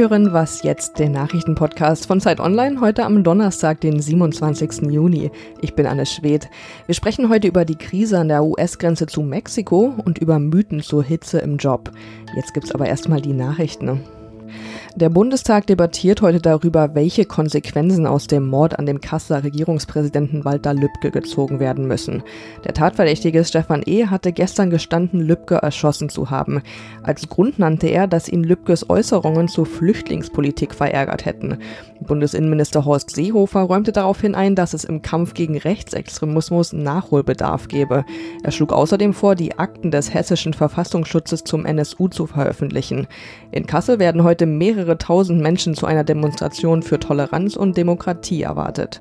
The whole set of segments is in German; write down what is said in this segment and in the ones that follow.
hören Was jetzt, den Nachrichtenpodcast von Zeit Online, heute am Donnerstag, den 27. Juni. Ich bin Anne Schwedt. Wir sprechen heute über die Krise an der US-Grenze zu Mexiko und über Mythen zur Hitze im Job. Jetzt gibt's aber erstmal die Nachrichten. Der Bundestag debattiert heute darüber, welche Konsequenzen aus dem Mord an dem Kasseler Regierungspräsidenten Walter Lübcke gezogen werden müssen. Der Tatverdächtige Stefan E. hatte gestern gestanden, Lübcke erschossen zu haben. Als Grund nannte er, dass ihn Lübkes Äußerungen zur Flüchtlingspolitik verärgert hätten. Bundesinnenminister Horst Seehofer räumte daraufhin ein, dass es im Kampf gegen Rechtsextremismus Nachholbedarf gebe. Er schlug außerdem vor, die Akten des hessischen Verfassungsschutzes zum NSU zu veröffentlichen. In Kassel werden heute mehrere mehrere tausend Menschen zu einer Demonstration für Toleranz und Demokratie erwartet.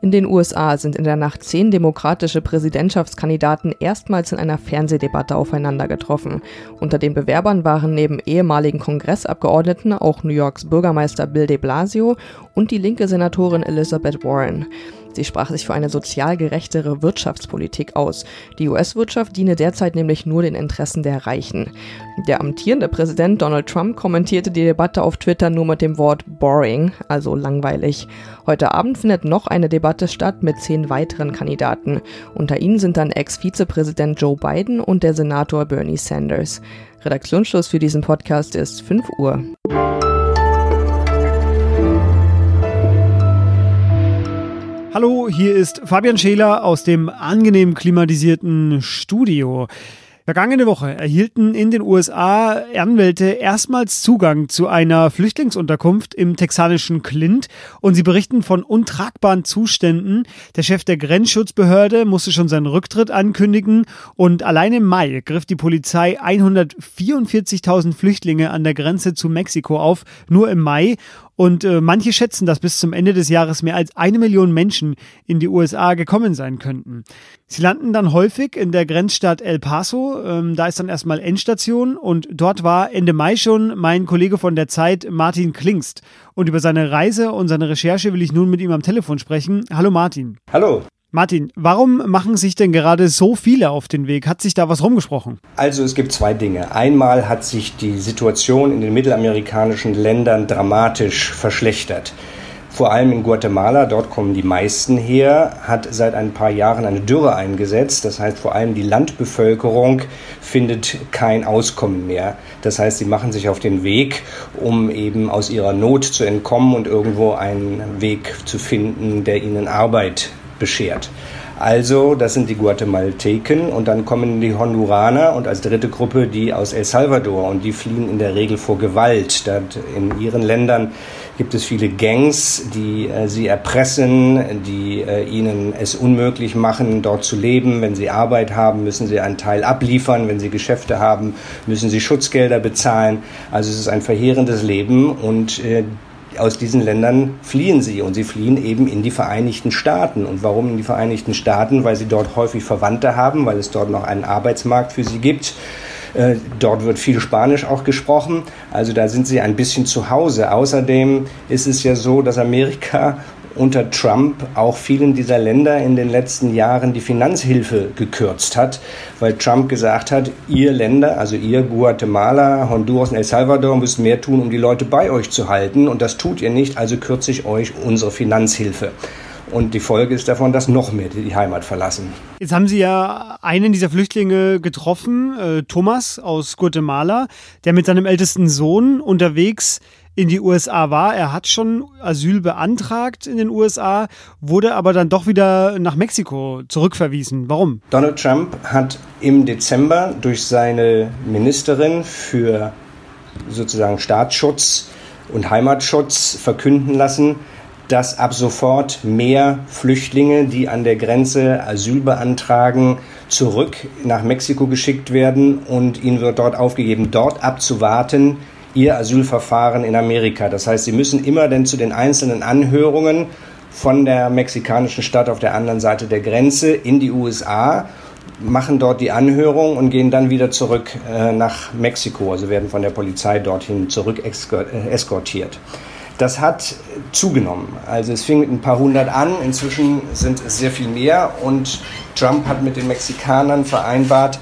In den USA sind in der Nacht zehn demokratische Präsidentschaftskandidaten erstmals in einer Fernsehdebatte aufeinander getroffen. Unter den Bewerbern waren neben ehemaligen Kongressabgeordneten auch New Yorks Bürgermeister Bill de Blasio und die linke Senatorin Elizabeth Warren. Sie sprach sich für eine sozial gerechtere Wirtschaftspolitik aus. Die US-Wirtschaft diene derzeit nämlich nur den Interessen der Reichen. Der amtierende Präsident Donald Trump kommentierte die Debatte auf Twitter nur mit dem Wort boring, also langweilig. Heute Abend findet noch eine Debatte statt mit zehn weiteren Kandidaten. Unter ihnen sind dann Ex-Vizepräsident Joe Biden und der Senator Bernie Sanders. Redaktionsschluss für diesen Podcast ist 5 Uhr. Hallo, hier ist Fabian Scheler aus dem angenehm klimatisierten Studio. Vergangene Woche erhielten in den USA Anwälte erstmals Zugang zu einer Flüchtlingsunterkunft im texanischen Clint und sie berichten von untragbaren Zuständen. Der Chef der Grenzschutzbehörde musste schon seinen Rücktritt ankündigen und allein im Mai griff die Polizei 144.000 Flüchtlinge an der Grenze zu Mexiko auf, nur im Mai und äh, manche schätzen, dass bis zum Ende des Jahres mehr als eine Million Menschen in die USA gekommen sein könnten. Sie landen dann häufig in der Grenzstadt El Paso. Ähm, da ist dann erstmal Endstation und dort war Ende Mai schon mein Kollege von der Zeit, Martin Klingst. Und über seine Reise und seine Recherche will ich nun mit ihm am Telefon sprechen. Hallo Martin. Hallo. Martin, warum machen sich denn gerade so viele auf den Weg? Hat sich da was rumgesprochen? Also es gibt zwei Dinge. Einmal hat sich die Situation in den mittelamerikanischen Ländern dramatisch verschlechtert. Vor allem in Guatemala, dort kommen die meisten her, hat seit ein paar Jahren eine Dürre eingesetzt. Das heißt, vor allem die Landbevölkerung findet kein Auskommen mehr. Das heißt, sie machen sich auf den Weg, um eben aus ihrer Not zu entkommen und irgendwo einen Weg zu finden, der ihnen Arbeit beschert. Also, das sind die Guatemalteken und dann kommen die Honduraner und als dritte Gruppe die aus El Salvador und die fliehen in der Regel vor Gewalt. In ihren Ländern gibt es viele Gangs, die äh, sie erpressen, die äh, ihnen es unmöglich machen, dort zu leben. Wenn sie Arbeit haben, müssen sie einen Teil abliefern. Wenn sie Geschäfte haben, müssen sie Schutzgelder bezahlen. Also es ist ein verheerendes Leben und äh, aus diesen Ländern fliehen sie und sie fliehen eben in die Vereinigten Staaten. Und warum in die Vereinigten Staaten? Weil sie dort häufig Verwandte haben, weil es dort noch einen Arbeitsmarkt für sie gibt. Äh, dort wird viel Spanisch auch gesprochen. Also da sind sie ein bisschen zu Hause. Außerdem ist es ja so, dass Amerika unter Trump auch vielen dieser Länder in den letzten Jahren die Finanzhilfe gekürzt hat, weil Trump gesagt hat, ihr Länder, also ihr Guatemala, Honduras und El Salvador müsst mehr tun, um die Leute bei euch zu halten und das tut ihr nicht, also kürze ich euch unsere Finanzhilfe. Und die Folge ist davon, dass noch mehr die Heimat verlassen. Jetzt haben Sie ja einen dieser Flüchtlinge getroffen, äh, Thomas aus Guatemala, der mit seinem ältesten Sohn unterwegs in die USA war. Er hat schon Asyl beantragt in den USA, wurde aber dann doch wieder nach Mexiko zurückverwiesen. Warum? Donald Trump hat im Dezember durch seine Ministerin für sozusagen Staatsschutz und Heimatschutz verkünden lassen, dass ab sofort mehr Flüchtlinge, die an der Grenze Asyl beantragen, zurück nach Mexiko geschickt werden und ihnen wird dort aufgegeben, dort abzuwarten, ihr Asylverfahren in Amerika. Das heißt, sie müssen immer denn zu den einzelnen Anhörungen von der mexikanischen Stadt auf der anderen Seite der Grenze in die USA, machen dort die Anhörung und gehen dann wieder zurück äh, nach Mexiko, also werden von der Polizei dorthin zurück äh, eskortiert. Das hat zugenommen. Also es fing mit ein paar hundert an, inzwischen sind es sehr viel mehr und Trump hat mit den Mexikanern vereinbart,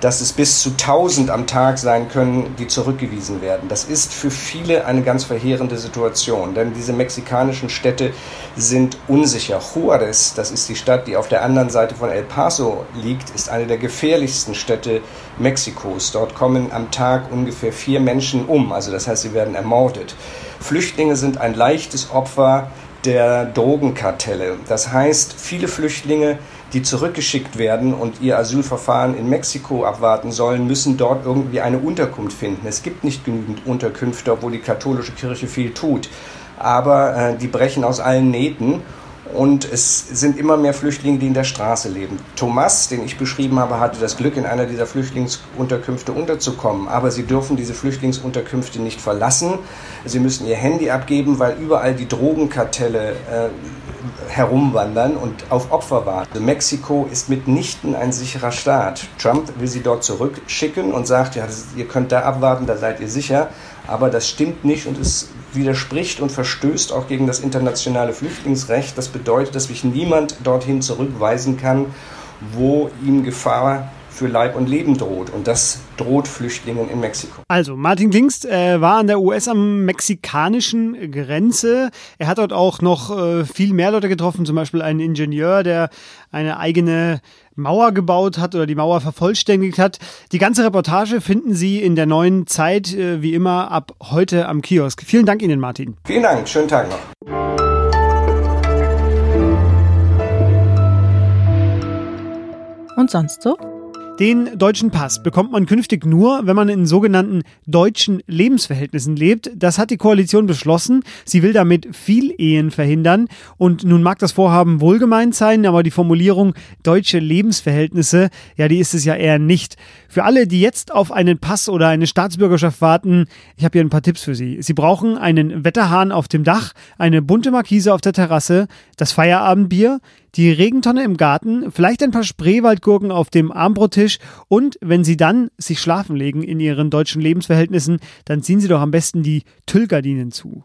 dass es bis zu 1000 am Tag sein können, die zurückgewiesen werden. Das ist für viele eine ganz verheerende Situation, denn diese mexikanischen Städte sind unsicher. Juarez, das ist die Stadt, die auf der anderen Seite von El Paso liegt, ist eine der gefährlichsten Städte Mexikos. Dort kommen am Tag ungefähr vier Menschen um, also das heißt, sie werden ermordet. Flüchtlinge sind ein leichtes Opfer der Drogenkartelle. Das heißt, viele Flüchtlinge die zurückgeschickt werden und ihr Asylverfahren in Mexiko abwarten sollen, müssen dort irgendwie eine Unterkunft finden. Es gibt nicht genügend Unterkünfte, obwohl die katholische Kirche viel tut. Aber äh, die brechen aus allen Nähten und es sind immer mehr Flüchtlinge, die in der Straße leben. Thomas, den ich beschrieben habe, hatte das Glück, in einer dieser Flüchtlingsunterkünfte unterzukommen. Aber sie dürfen diese Flüchtlingsunterkünfte nicht verlassen. Sie müssen ihr Handy abgeben, weil überall die Drogenkartelle äh, herumwandern und auf Opfer warten. Also Mexiko ist mitnichten ein sicherer Staat. Trump will sie dort zurückschicken und sagt, ja, ihr könnt da abwarten, da seid ihr sicher. Aber das stimmt nicht und es widerspricht und verstößt auch gegen das internationale Flüchtlingsrecht. Das bedeutet, dass sich niemand dorthin zurückweisen kann, wo ihm Gefahr für Leib und Leben droht. Und das droht Flüchtlingen in Mexiko. Also, Martin Klingst äh, war an der US-amerikanischen Grenze. Er hat dort auch noch äh, viel mehr Leute getroffen, zum Beispiel einen Ingenieur, der eine eigene Mauer gebaut hat oder die Mauer vervollständigt hat. Die ganze Reportage finden Sie in der neuen Zeit, äh, wie immer, ab heute am Kiosk. Vielen Dank Ihnen, Martin. Vielen Dank, schönen Tag noch. Und sonst so? Den deutschen Pass bekommt man künftig nur, wenn man in sogenannten deutschen Lebensverhältnissen lebt. Das hat die Koalition beschlossen. Sie will damit viel Ehen verhindern. Und nun mag das Vorhaben wohlgemeint sein, aber die Formulierung deutsche Lebensverhältnisse, ja, die ist es ja eher nicht. Für alle, die jetzt auf einen Pass oder eine Staatsbürgerschaft warten, ich habe hier ein paar Tipps für Sie. Sie brauchen einen Wetterhahn auf dem Dach, eine bunte Markise auf der Terrasse, das Feierabendbier, die Regentonne im Garten, vielleicht ein paar Spreewaldgurken auf dem Armbrottisch und wenn Sie dann sich schlafen legen in Ihren deutschen Lebensverhältnissen, dann ziehen Sie doch am besten die Tüllgardinen zu.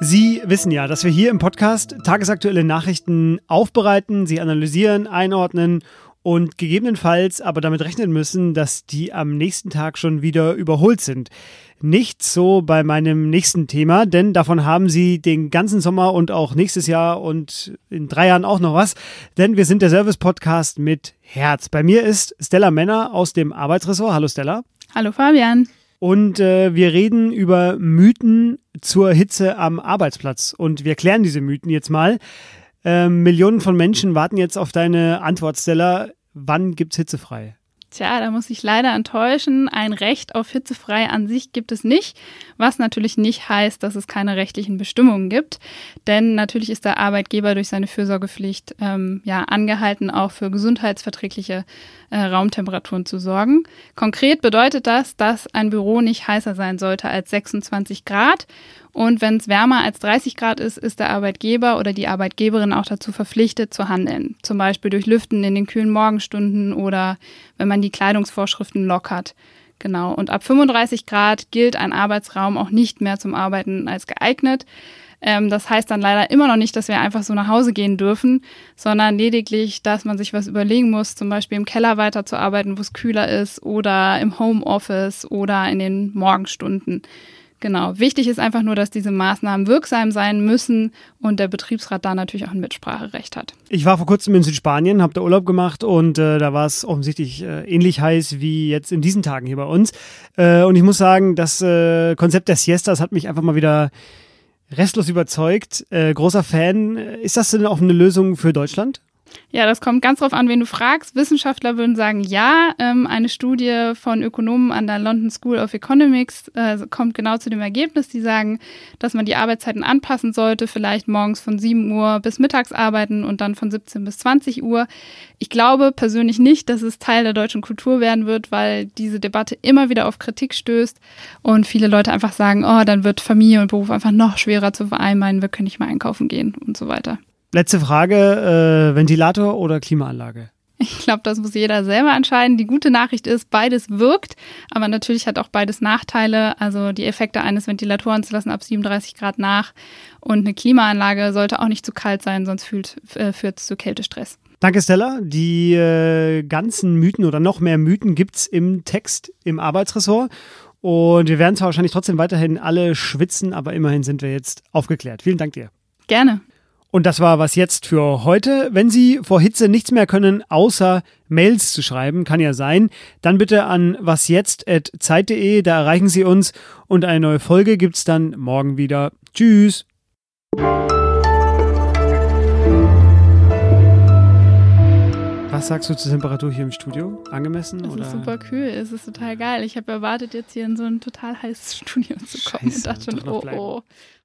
Sie wissen ja, dass wir hier im Podcast tagesaktuelle Nachrichten aufbereiten, sie analysieren, einordnen und gegebenenfalls aber damit rechnen müssen, dass die am nächsten Tag schon wieder überholt sind. Nicht so bei meinem nächsten Thema, denn davon haben Sie den ganzen Sommer und auch nächstes Jahr und in drei Jahren auch noch was, denn wir sind der Service-Podcast mit Herz. Bei mir ist Stella Männer aus dem Arbeitsressort. Hallo Stella. Hallo Fabian. Und äh, wir reden über Mythen zur Hitze am Arbeitsplatz. Und wir klären diese Mythen jetzt mal. Ähm, Millionen von Menschen warten jetzt auf deine Antwort, Stella. Wann gibt's hitzefrei? Tja, da muss ich leider enttäuschen. Ein Recht auf hitzefrei an sich gibt es nicht, was natürlich nicht heißt, dass es keine rechtlichen Bestimmungen gibt. Denn natürlich ist der Arbeitgeber durch seine Fürsorgepflicht ähm, ja angehalten, auch für gesundheitsverträgliche äh, Raumtemperaturen zu sorgen. Konkret bedeutet das, dass ein Büro nicht heißer sein sollte als 26 Grad und wenn es wärmer als 30 Grad ist, ist der Arbeitgeber oder die Arbeitgeberin auch dazu verpflichtet zu handeln. Zum Beispiel durch Lüften in den kühlen Morgenstunden oder wenn man die Kleidungsvorschriften lockert. Genau. Und ab 35 Grad gilt ein Arbeitsraum auch nicht mehr zum Arbeiten als geeignet. Ähm, das heißt dann leider immer noch nicht, dass wir einfach so nach Hause gehen dürfen, sondern lediglich, dass man sich was überlegen muss, zum Beispiel im Keller weiterzuarbeiten, wo es kühler ist oder im Homeoffice oder in den Morgenstunden. Genau. Wichtig ist einfach nur, dass diese Maßnahmen wirksam sein müssen und der Betriebsrat da natürlich auch ein Mitspracherecht hat. Ich war vor kurzem in Südspanien, habe da Urlaub gemacht und äh, da war es offensichtlich äh, ähnlich heiß wie jetzt in diesen Tagen hier bei uns. Äh, und ich muss sagen, das äh, Konzept der Siestas hat mich einfach mal wieder restlos überzeugt. Äh, großer Fan. Ist das denn auch eine Lösung für Deutschland? Ja, das kommt ganz drauf an, wen du fragst. Wissenschaftler würden sagen, ja. Ähm, eine Studie von Ökonomen an der London School of Economics äh, kommt genau zu dem Ergebnis. Die sagen, dass man die Arbeitszeiten anpassen sollte, vielleicht morgens von 7 Uhr bis mittags arbeiten und dann von 17 bis 20 Uhr. Ich glaube persönlich nicht, dass es Teil der deutschen Kultur werden wird, weil diese Debatte immer wieder auf Kritik stößt und viele Leute einfach sagen, oh, dann wird Familie und Beruf einfach noch schwerer zu vereinbaren, wir können nicht mehr einkaufen gehen und so weiter. Letzte Frage, äh, Ventilator oder Klimaanlage? Ich glaube, das muss jeder selber entscheiden. Die gute Nachricht ist, beides wirkt, aber natürlich hat auch beides Nachteile. Also die Effekte eines Ventilatoren lassen ab 37 Grad nach und eine Klimaanlage sollte auch nicht zu kalt sein, sonst führt es zu Kältestress. Danke, Stella. Die äh, ganzen Mythen oder noch mehr Mythen gibt es im Text im Arbeitsressort. Und wir werden zwar wahrscheinlich trotzdem weiterhin alle schwitzen, aber immerhin sind wir jetzt aufgeklärt. Vielen Dank dir. Gerne. Und das war was jetzt für heute. Wenn Sie vor Hitze nichts mehr können, außer Mails zu schreiben, kann ja sein, dann bitte an wasjetzt.zeit.de, da erreichen Sie uns und eine neue Folge gibt es dann morgen wieder. Tschüss. Was sagst du zur Temperatur hier im Studio? Angemessen? Es oder? ist super kühl, es ist total geil. Ich habe erwartet, jetzt hier in so ein total heißes Studio zu kommen Scheiße, und dachte schon, oh oh.